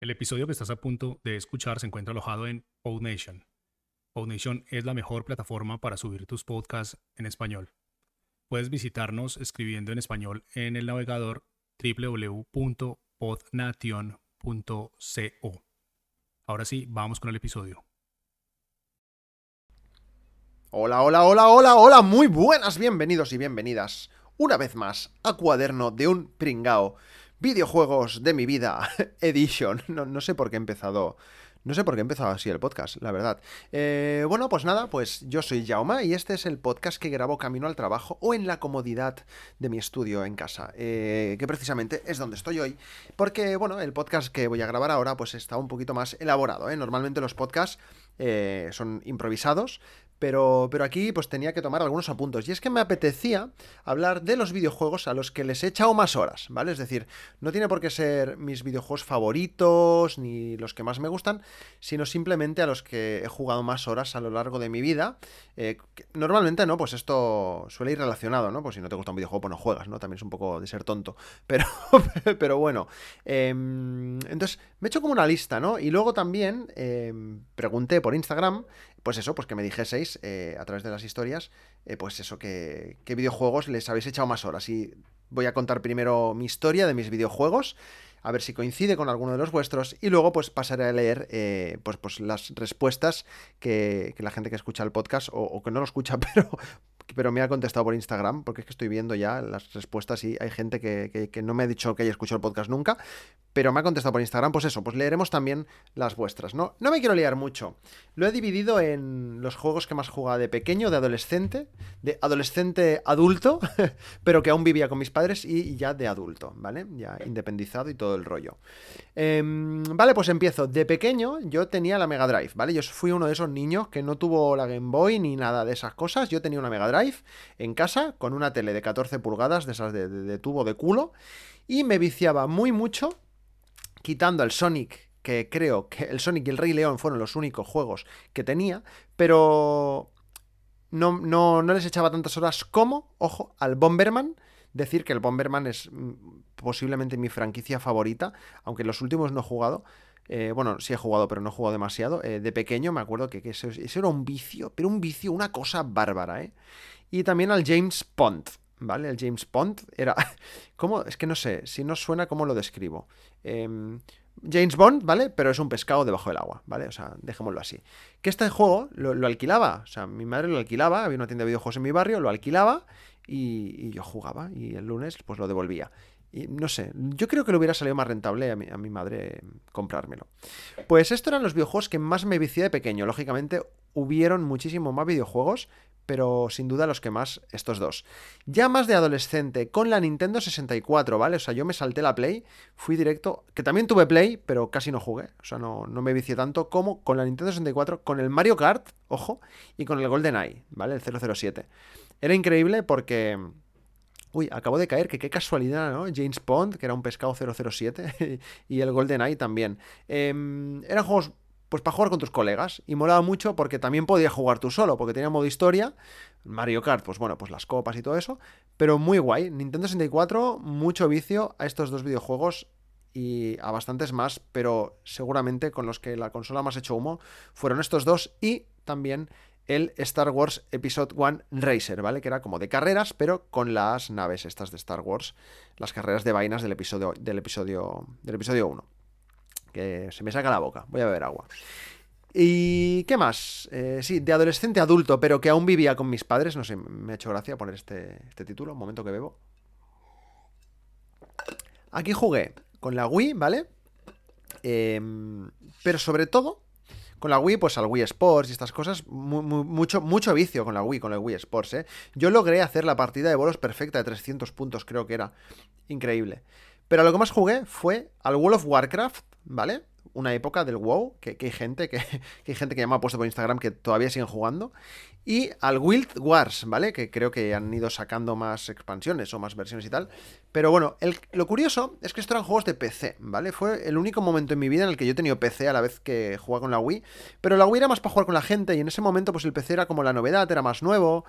El episodio que estás a punto de escuchar se encuentra alojado en PodNation. PodNation es la mejor plataforma para subir tus podcasts en español. Puedes visitarnos escribiendo en español en el navegador www.podnation.co. Ahora sí, vamos con el episodio. Hola, hola, hola, hola, hola, muy buenas, bienvenidos y bienvenidas una vez más a Cuaderno de un Pringao Videojuegos de mi vida Edition. No, no, sé por qué he empezado. No sé por qué he empezado así el podcast, la verdad. Eh, bueno, pues nada, pues yo soy Jauma y este es el podcast que grabo camino al trabajo o en la comodidad de mi estudio en casa, eh, que precisamente es donde estoy hoy, porque bueno, el podcast que voy a grabar ahora pues está un poquito más elaborado. ¿eh? Normalmente los podcasts son improvisados, pero, pero aquí pues tenía que tomar algunos apuntos. Y es que me apetecía hablar de los videojuegos a los que les he echado más horas, ¿vale? Es decir, no tiene por qué ser mis videojuegos favoritos ni los que más me gustan, sino simplemente a los que he jugado más horas a lo largo de mi vida. Eh, normalmente, ¿no? Pues esto suele ir relacionado, ¿no? Pues si no te gusta un videojuego, pues no juegas, ¿no? También es un poco de ser tonto. Pero, pero bueno. Em, entonces, me he hecho como una lista, ¿no? Y luego también em, pregunté por Instagram pues eso, pues que me dijeseis eh, a través de las historias, eh, pues eso, que, qué videojuegos les habéis echado más horas. Y voy a contar primero mi historia de mis videojuegos, a ver si coincide con alguno de los vuestros, y luego pues pasaré a leer eh, pues, pues las respuestas que, la gente que escucha el podcast, o, que no lo escucha, pero pero me ha contestado por Instagram, porque es que estoy viendo ya las respuestas y hay gente que, no me ha dicho que haya escuchado el podcast nunca, pero me ha contestado por Instagram, pues eso, pues leeremos también las vuestras, ¿no? No me quiero liar mucho. Lo he dividido en los juegos que más jugaba de pequeño, de adolescente, de adolescente adulto, pero que aún vivía con mis padres y ya de adulto, ¿vale? Ya independizado y todo el rollo. Em, vale, pues empiezo. De pequeño yo tenía la Mega Drive, ¿vale? Yo fui uno de esos niños que no tuvo la Game Boy ni nada de esas cosas. Yo tenía una Mega Drive en casa con una tele de 14 pulgadas, de esas de, tubo de culo, y me viciaba muy mucho, quitando el Sonic que creo que el Sonic y el Rey León fueron los únicos juegos que tenía, pero no, no, no, les echaba tantas horas como, ojo, al Bomberman. Decir que el Bomberman es mm, posiblemente mi franquicia favorita, aunque los últimos no he jugado. Eh, bueno, sí he jugado, pero no he jugado demasiado. Eh, de pequeño me acuerdo que, eso, era un vicio, pero un vicio, una cosa bárbara, ¿eh? Y también al James Pond, ¿vale? El James Pond era... ¿Cómo? Es que no sé, si no suena, ¿cómo lo describo? Em, James Bond, ¿vale? Pero es un pescado debajo del agua, ¿vale? O sea, dejémoslo así. Que este juego lo, alquilaba, o sea, mi madre lo alquilaba, había una tienda de videojuegos en mi barrio, lo alquilaba y, y yo jugaba y el lunes pues lo devolvía. No sé, yo creo que le hubiera salido más rentable a mi, a mi madre comprármelo. Pues estos eran los videojuegos que más me vicié de pequeño. Lógicamente, hubieron muchísimo más videojuegos, pero sin duda los que más, estos dos. Ya más de adolescente, con la Nintendo 64, ¿vale? O sea, yo me salté la Play, fui directo, que también tuve Play, pero casi no jugué, o sea, no, no me vicié tanto como con la Nintendo 64, con el Mario Kart, ojo, y con el GoldenEye, ¿vale? El 007. Era increíble porque Uy, acabo de caer, que qué casualidad, ¿no? James Bond, que era un pescado 007, y el GoldenEye también. Em, eran juegos, pues para jugar con tus colegas, y molaba mucho porque también podías jugar tú solo, porque tenía modo historia. Mario Kart, pues bueno, pues las copas y todo eso, pero muy guay. Nintendo 64, mucho vicio a estos dos videojuegos y a bastantes más, pero seguramente con los que la consola más hecho humo fueron estos dos y también el Star Wars Episode 1 Racer, ¿vale? Que era como de carreras, pero con las naves estas de Star Wars, las carreras de vainas del episodio del episodio del episodio 1. Que se me saca la boca, voy a beber agua. ¿Y qué más? Eh, sí, de adolescente adulto, pero que aún vivía con mis padres, no sé, me ha hecho gracia poner este, este título, un momento que bebo. Aquí jugué con la Wii, ¿vale? Em, pero sobre todo con la Wii, pues al Wii Sports y estas cosas, mucho, mucho vicio con la Wii, con el Wii Sports, ¿eh? Yo logré hacer la partida de bolos perfecta de 300 puntos, creo que era. Increíble. Pero lo que más jugué fue al World of Warcraft, ¿vale? Una época del WoW, que, hay gente que, hay gente que ya me ha puesto por Instagram que todavía siguen jugando y al Wild Wars, ¿vale? Que creo que han ido sacando más expansiones o más versiones y tal. Pero bueno, lo curioso es que estos eran juegos de PC, ¿vale? Fue el único momento en mi vida en el que yo he tenido PC a la vez que jugaba con la Wii. Pero la Wii era más para jugar con la gente y en ese momento pues el PC era como la novedad, era más nuevo.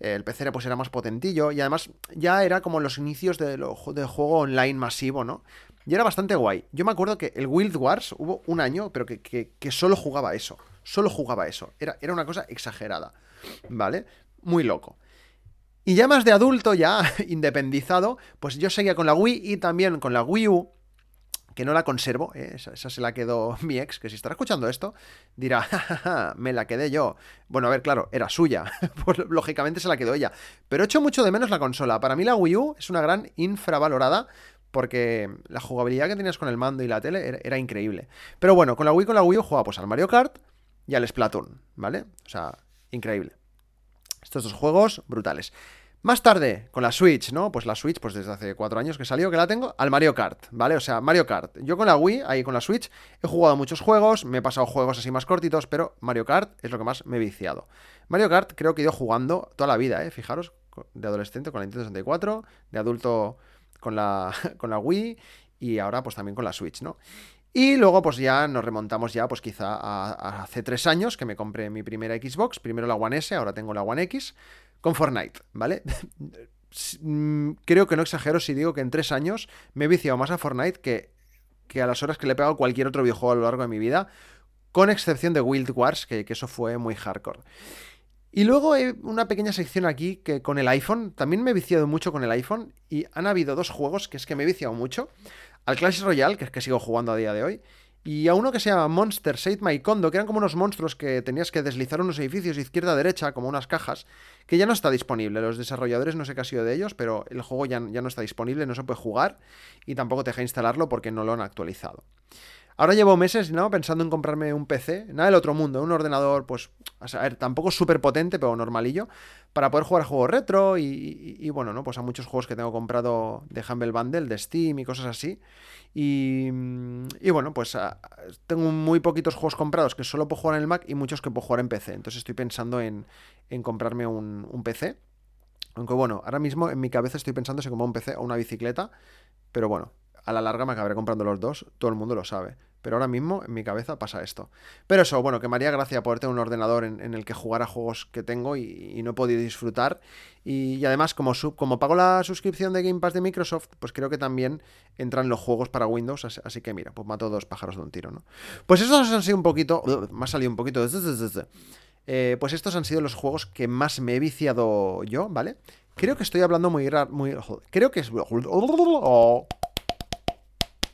El PC era, pues era más potentillo y además ya era como los inicios de del juego online masivo, ¿no? Y era bastante guay. Yo me acuerdo que el Wild Wars hubo un año, pero que, que, solo jugaba eso. Solo jugaba eso. Era, era una cosa exagerada. ¿Vale? Muy loco. Y ya más de adulto, ya independizado, pues yo seguía con la Wii y también con la Wii U, que no la conservo, ¿eh? esa, se la quedó mi ex, que si estará escuchando esto, dirá, ja, me la quedé yo. Bueno, a ver, claro, era suya, pues lógicamente se la quedó ella. Pero echo mucho de menos la consola. Para mí la Wii U es una gran infravalorada, porque la jugabilidad que tenías con el mando y la tele era, increíble. Pero bueno, con la Wii con la Wii U jugaba pues al Mario Kart y al Splatoon, ¿vale? O sea, increíble. Estos dos juegos brutales. Más tarde, con la Switch, ¿no? Pues la Switch, pues desde hace cuatro años que salió, que la tengo, al Mario Kart, ¿vale? O sea, Mario Kart. Yo con la Wii, ahí con la Switch, he jugado muchos juegos, me he pasado juegos así más cortitos, pero Mario Kart es lo que más me he viciado. Mario Kart creo que he ido jugando toda la vida, ¿eh? Fijaros, de adolescente con la Nintendo 64, de adulto con la, con la Wii y ahora pues también con la Switch, ¿no? Y luego pues ya nos remontamos ya pues quizá a, hace tres años que me compré mi primera Xbox, primero la One S, ahora tengo la One X, con Fortnite, ¿vale? Mm, creo que no exagero si digo que en tres años me he viciado más a Fortnite que, que a las horas que le he pegado cualquier otro videojuego a lo largo de mi vida, con excepción de Wild Wars, que, eso fue muy hardcore. Y luego hay una pequeña sección aquí que con el iPhone, también me he viciado mucho con el iPhone y han habido dos juegos que es que me he viciado mucho. Al Clash Royale, que es que sigo jugando a día de hoy, y a uno que se llama Monster Save My Condo, que eran como unos monstruos que tenías que deslizar unos edificios izquierda-derecha, como unas cajas, que ya no está disponible. Los desarrolladores no sé qué ha sido de ellos, pero el juego ya, ya no está disponible, no se puede jugar y tampoco te deja instalarlo porque no lo han actualizado. Ahora llevo meses, ¿no? Pensando en comprarme un PC, nada del otro mundo, un ordenador, pues, a ver, tampoco súper potente, pero normalillo, para poder jugar a juegos retro y, bueno, ¿no? Pues a muchos juegos que tengo comprado de Humble Bundle, de Steam y cosas así. Y, y bueno, pues tengo muy poquitos juegos comprados que solo puedo jugar en el Mac y muchos que puedo jugar en PC. Entonces estoy pensando en, en comprarme un, un PC. Aunque bueno, ahora mismo en mi cabeza estoy pensando si como un PC o una bicicleta. Pero bueno, a la larga me acabaré comprando los dos, todo el mundo lo sabe. Pero ahora mismo en mi cabeza pasa esto. Pero eso, bueno, que me haría gracia poder tener un ordenador en, el que jugar a juegos que tengo y, no he podido disfrutar. Y, además, como, como pago la suscripción de Game Pass de Microsoft, pues creo que también entran los juegos para Windows. Así, que mira, pues mato dos pájaros de un tiro, ¿no? Pues esos han sido un poquito. Me ha salido un poquito. Eh, pues estos han sido los juegos que más me he viciado yo, ¿vale? Creo que estoy hablando muy... muy creo que es...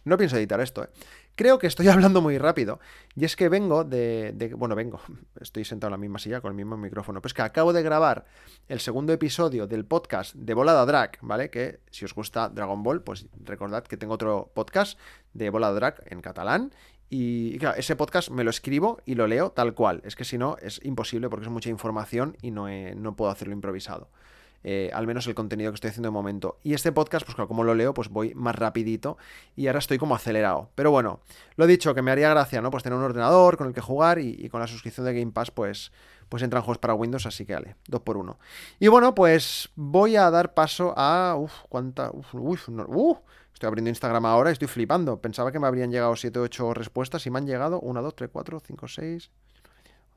No pienso editar esto, ¿eh? Creo que estoy hablando muy rápido. Y es que vengo de, Bueno, vengo. Estoy sentado en la misma silla con el mismo micrófono. Pues que acabo de grabar el segundo episodio del podcast de Volada Drag, ¿vale? Que si os gusta Dragon Ball, pues recordad que tengo otro podcast de Volada Drag en catalán. Y claro, ese podcast me lo escribo y lo leo tal cual. Es que si no, es imposible porque es mucha información y no, no puedo hacerlo improvisado. Eh, al menos el contenido que estoy haciendo de momento. Y este podcast, pues como lo leo, pues voy más rapidito y ahora estoy como acelerado. Pero bueno, lo dicho, que me haría gracia, ¿no? Pues tener un ordenador con el que jugar y, con la suscripción de Game Pass, pues, pues entran juegos para Windows, así que vale, dos por uno. Y bueno, pues voy a dar paso a... Uf, cuánta... Uf, uf, uh, Estoy abriendo Instagram ahora y estoy flipando. Pensaba que me habrían llegado 7 o 8 respuestas y me han llegado 1, 2, 3, 4, 5, 6,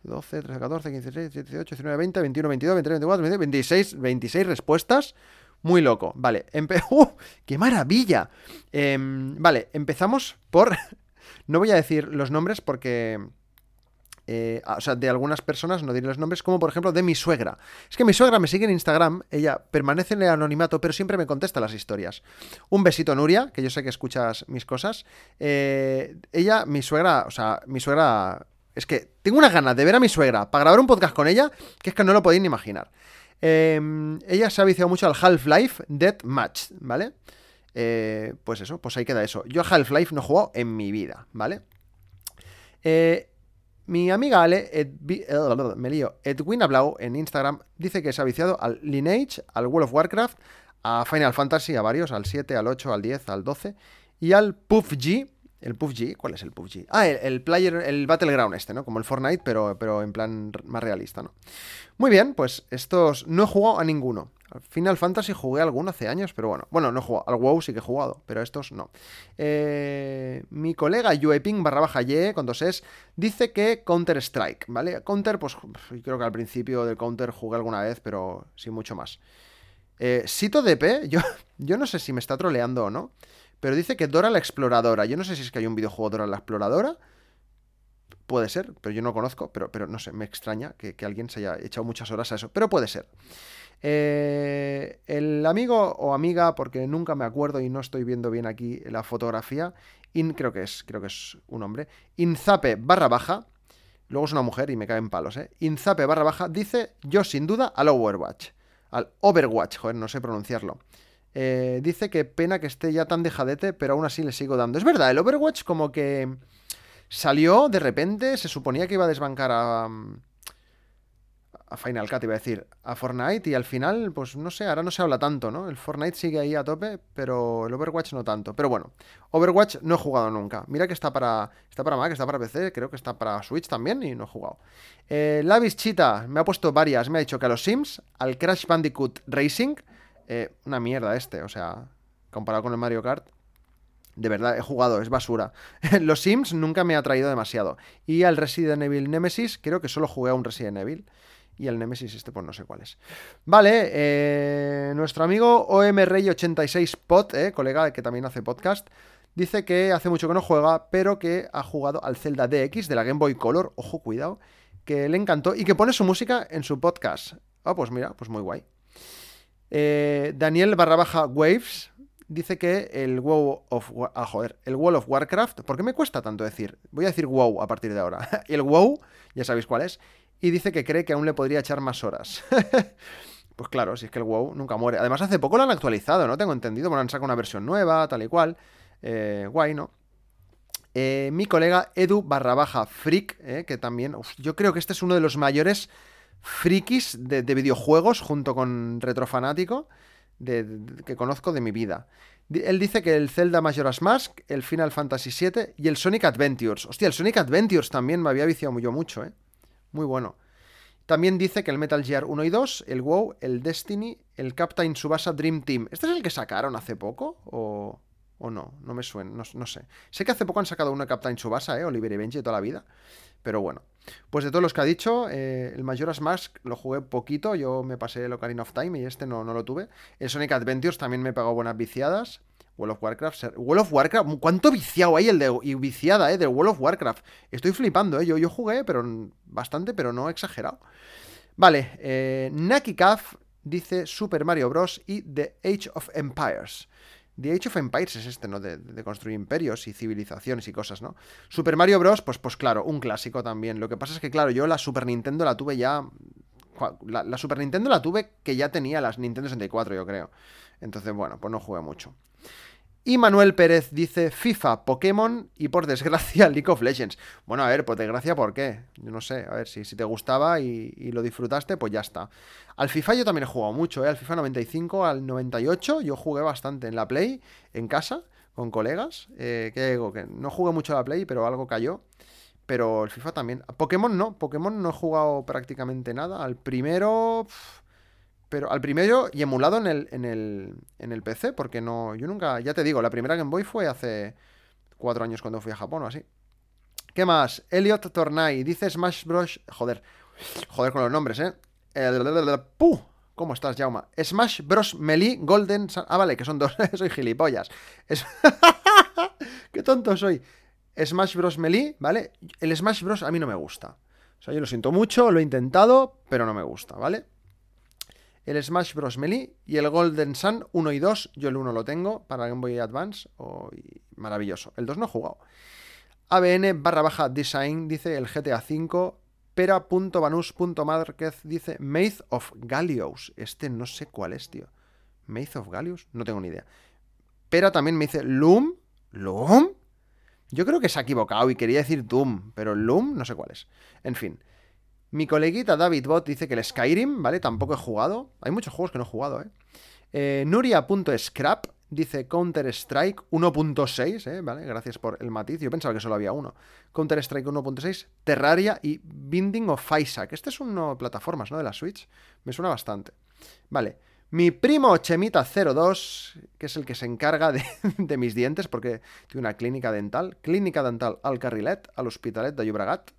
12, 13, 14, 15, 16, 17, 18, 19, 20, 21, 22, 23, 24, 26, 26 respuestas. Muy loco. Vale, ¡Uh! ¡Qué maravilla! Em, vale, empezamos por... no voy a decir los nombres porque... Eh, o sea, de algunas personas, no diré los nombres, como por ejemplo de mi suegra. Es que mi suegra me sigue en Instagram, ella permanece en el anonimato, pero siempre me contesta las historias. Un besito, Nuria, que yo sé que escuchas mis cosas. Eh, ella, mi suegra, o sea, mi suegra es que tengo una ganas de ver a mi suegra para grabar un podcast con ella, que es que no lo podéis ni imaginar. Em, ella se ha viciado mucho al Half-Life Dead Match, ¿vale? Eh, pues eso, pues ahí queda eso. Yo a Half-Life no he jugado en mi vida, ¿vale? Eh, mi amiga Ale, me lío, Edwin Blau en Instagram, dice que se ha viciado al Lineage, al World of Warcraft, a Final Fantasy, a varios, al 7, al 8, al 10, al 12, y al PUBG, el PUBG, ¿cuál es el PUBG? Ah, el, player, el Battleground este, ¿no? Como el Fortnite, pero, pero en plan más realista, ¿no? Muy bien, pues estos no he jugado a ninguno. Final Fantasy jugué alguno hace años, pero bueno. Bueno, no he jugado. Al WoW sí que he jugado, pero estos no. Eh, mi colega Yueping barra baja con dos es, dice que Counter Strike, ¿vale? Counter, pues creo que al principio del Counter jugué alguna vez, pero sin mucho más. Eh, Sito DP, yo, yo no sé si me está troleando o no. Pero dice que Dora la Exploradora. Yo no sé si es que hay un videojuego Dora la Exploradora. Puede ser, pero yo no conozco, pero, pero no sé, me extraña que, alguien se haya echado muchas horas a eso, pero puede ser. Eh, el amigo o amiga, porque nunca me acuerdo y no estoy viendo bien aquí la fotografía, in, creo que es, creo que es un hombre, Inzape barra baja, luego es una mujer y me caen palos, ¿eh? Inzape barra baja dice, yo sin duda al Overwatch, al Overwatch, joder, no sé pronunciarlo. Eh, dice que pena que esté ya tan dejadete, pero aún así le sigo dando. Es verdad, el Overwatch como que Salió de repente, se suponía que iba a desbancar a, a Final Cut, iba a decir, a Fortnite, y al final, pues no sé, ahora no se habla tanto, ¿no? El Fortnite sigue ahí a tope, pero el Overwatch no tanto. Pero bueno, Overwatch no he jugado nunca. Mira que está para, está para Mac, está para PC, creo que está para Switch también, y no he jugado. Eh, Lavis Chita me ha puesto varias, me ha dicho que a los Sims, al Crash Bandicoot Racing, eh, una mierda este, o sea, comparado con el Mario Kart, de verdad, he jugado, es basura. Los Sims nunca me ha traído demasiado. Y al Resident Evil Nemesis, creo que solo jugué a un Resident Evil. Y el Nemesis este, pues no sé cuál es. Vale, eh, nuestro amigo OMRey86pod, eh, colega que también hace podcast, dice que hace mucho que no juega, pero que ha jugado al Zelda DX de la Game Boy Color, ojo, cuidado, que le encantó y que pone su música en su podcast. Ah, pues mira, pues muy guay. Eh, Daniel barra baja Waves dice que el WoW of ah, joder, el World of Warcraft, ¿por qué me cuesta tanto decir? Voy a decir WoW a partir de ahora. el WoW, ya sabéis cuál es, y dice que cree que aún le podría echar más horas. pues claro, si es que el WoW nunca muere. Además, hace poco lo han actualizado, ¿no? Tengo entendido, bueno, han sacado una versión nueva, tal y cual. Eh, guay, ¿no? Eh, mi colega Edu barra baja freak, eh, que también, yo creo que este es uno de los mayores frikis de, de videojuegos junto con Retrofanático que conozco de mi vida. Él dice que el Zelda Majora's Mask, el Final Fantasy VII y el Sonic Adventures. Hostia, el Sonic Adventures también me había viciado yo mucho, ¿eh? Muy bueno. También dice que el Metal Gear 1 y 2, el WoW, el Destiny, el Captain Subasa Dream Team. ¿Este es el que sacaron hace poco? ¿O, no? No me suena, no, sé. Sé que hace poco han sacado una Captain Subasa, ¿eh? Oliver y Benji de toda la vida. Pero bueno. Pues de todos los que ha dicho, eh, el Majora's Mask lo jugué poquito, yo me pasé el Ocarina of Time y este no, no lo tuve. El Sonic Adventures también me pegó buenas viciadas. World of Warcraft. World of Warcraft, ¿cuánto viciado hay el de y viciada, eh, de World of Warcraft? Estoy flipando, eh. Yo, yo jugué, pero bastante, pero no exagerado. Vale, eh, Naki dice Super Mario Bros. y The Age of Empires. The Age of Empires es este, ¿no? De, construir imperios y civilizaciones y cosas, ¿no? Super Mario Bros., pues, pues claro, un clásico también. Lo que pasa es que, claro, yo la Super Nintendo la tuve ya. La, Super Nintendo la tuve que ya tenía las Nintendo 64, yo creo. Entonces, bueno, pues no jugué mucho. Y Manuel Pérez dice FIFA, Pokémon y por desgracia League of Legends. Bueno, a ver, por desgracia, ¿por qué? Yo no sé, a ver, si, si te gustaba y, lo disfrutaste, pues ya está. Al FIFA yo también he jugado mucho, ¿eh? Al FIFA 95, al 98, yo jugué bastante en la Play, en casa, con colegas. Eh, que digo, no jugué mucho a la Play, pero algo cayó. Pero el FIFA también. Pokémon no, Pokémon no he jugado prácticamente nada. Al primero... Pero al primero y emulado en el, en el, en el PC, porque no. Yo nunca. Ya te digo, la primera Game Boy fue hace cuatro años cuando fui a Japón o así. ¿Qué más? Elliot Tornay dice Smash Bros. Joder. Joder con los nombres, ¿eh? El. ¿Cómo estás, Jauma? Smash Bros. Melee Golden. Ah, vale, que son dos. soy gilipollas. ¡Qué tonto soy! Smash Bros. Melee, ¿vale? El Smash Bros. a mí no me gusta. O sea, yo lo siento mucho, lo he intentado, pero no me gusta, ¿vale? El Smash Bros. Melee y el Golden Sun 1 y 2. Yo el 1 lo tengo para Game Boy Advance. Oh, maravilloso. El 2 no he jugado. ABN barra baja design dice el GTA V. Pera.banus.márquez dice Maze of Gallios. Este no sé cuál es, tío. Maze of Gallios, no tengo ni idea. Pera también me dice Loom. ¿Loom? Yo creo que se ha equivocado y quería decir Doom, pero Loom no sé cuál es. En fin. Mi coleguita David Bot dice que el Skyrim, ¿vale? Tampoco he jugado. Hay muchos juegos que no he jugado, ¿eh? eh Nuria.scrap dice Counter-Strike 1.6, ¿eh? ¿Vale? Gracias por el matiz. Yo pensaba que solo había uno. Counter-Strike 1.6, Terraria y Binding of Isaac. Este es uno plataformas, ¿no? De la Switch. Me suena bastante. Vale. Mi primo Chemita02, que es el que se encarga de, de mis dientes, porque tiene una clínica dental. Clínica dental al Carrilet, al Hospitalet de Llobregat.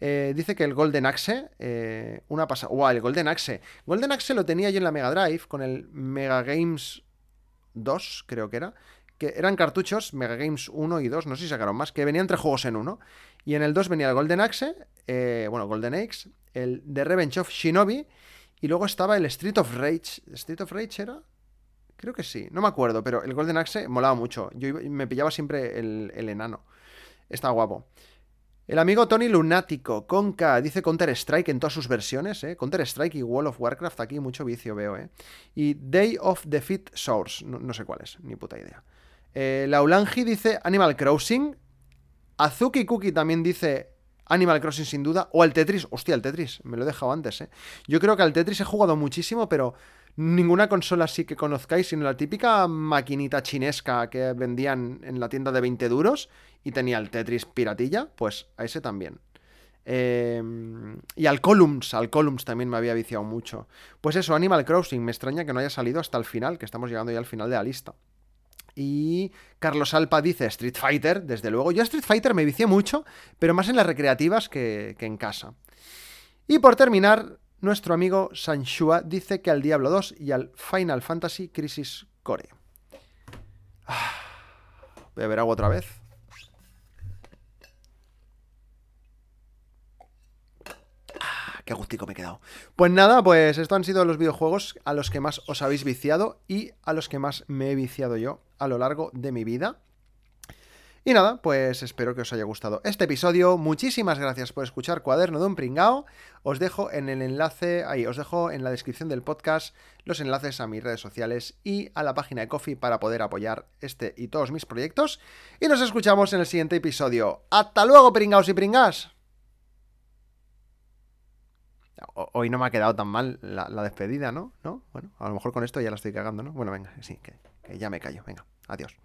Eh, dice que el Golden Axe, eh, una pasada. ¡Wow! El Golden Axe. Golden Axe lo tenía yo en la Mega Drive con el Mega Games 2, creo que era. que eran cartuchos, Mega Games 1 y 2, no sé si sacaron más, que venían tres juegos en uno. Y en el 2 venía el Golden Axe, eh, bueno, Golden Axe, el The Revenge of Shinobi, y luego estaba el Street of Rage. ¿Street of Rage era? Creo que sí, no me acuerdo, pero el Golden Axe molaba mucho. Yo me pillaba siempre el, el enano. Está guapo. El amigo Tony Lunático, Conca, dice Counter-Strike en todas sus versiones, ¿eh? Counter-Strike y World of Warcraft, aquí mucho vicio veo, ¿eh? Y Day of Defeat Source, no, sé cuál es, ni puta idea. Eh, Laulangi dice Animal Crossing. Azuki Cookie también dice Animal Crossing sin duda. O el Tetris, hostia, el Tetris, me lo he dejado antes, ¿eh? Yo creo que al Tetris he jugado muchísimo, pero ninguna consola así que conozcáis, sino la típica maquinita chinesca que vendían en la tienda de 20 duros y tenía el Tetris piratilla, pues a ese también. Em, y al Columns, al Columns también me había viciado mucho. Pues eso, Animal Crossing, me extraña que no haya salido hasta el final, que estamos llegando ya al final de la lista. Y Carlos Alpa dice Street Fighter, desde luego. Yo a Street Fighter me vicié mucho, pero más en las recreativas que, que en casa. Y por terminar, nuestro amigo Sanshua dice que al Diablo 2 y al Final Fantasy Crisis Core. Ah, voy a ver agua otra vez. Ah, qué gustico me he quedado. Pues nada, pues estos han sido los videojuegos a los que más os habéis viciado y a los que más me he viciado yo a lo largo de mi vida. Y nada, pues espero que os haya gustado este episodio. Muchísimas gracias por escuchar Cuaderno de un Pringao. Os dejo en el enlace, ahí, os dejo en la descripción del podcast los enlaces a mis redes sociales y a la página de Coffee para poder apoyar este y todos mis proyectos. Y nos escuchamos en el siguiente episodio. ¡Hasta luego, pringaos y pringas! Hoy no me ha quedado tan mal la, despedida, ¿no? ¿no? Bueno, a lo mejor con esto ya la estoy cagando, ¿no? Bueno, venga, sí, que ya me callo. Venga, adiós.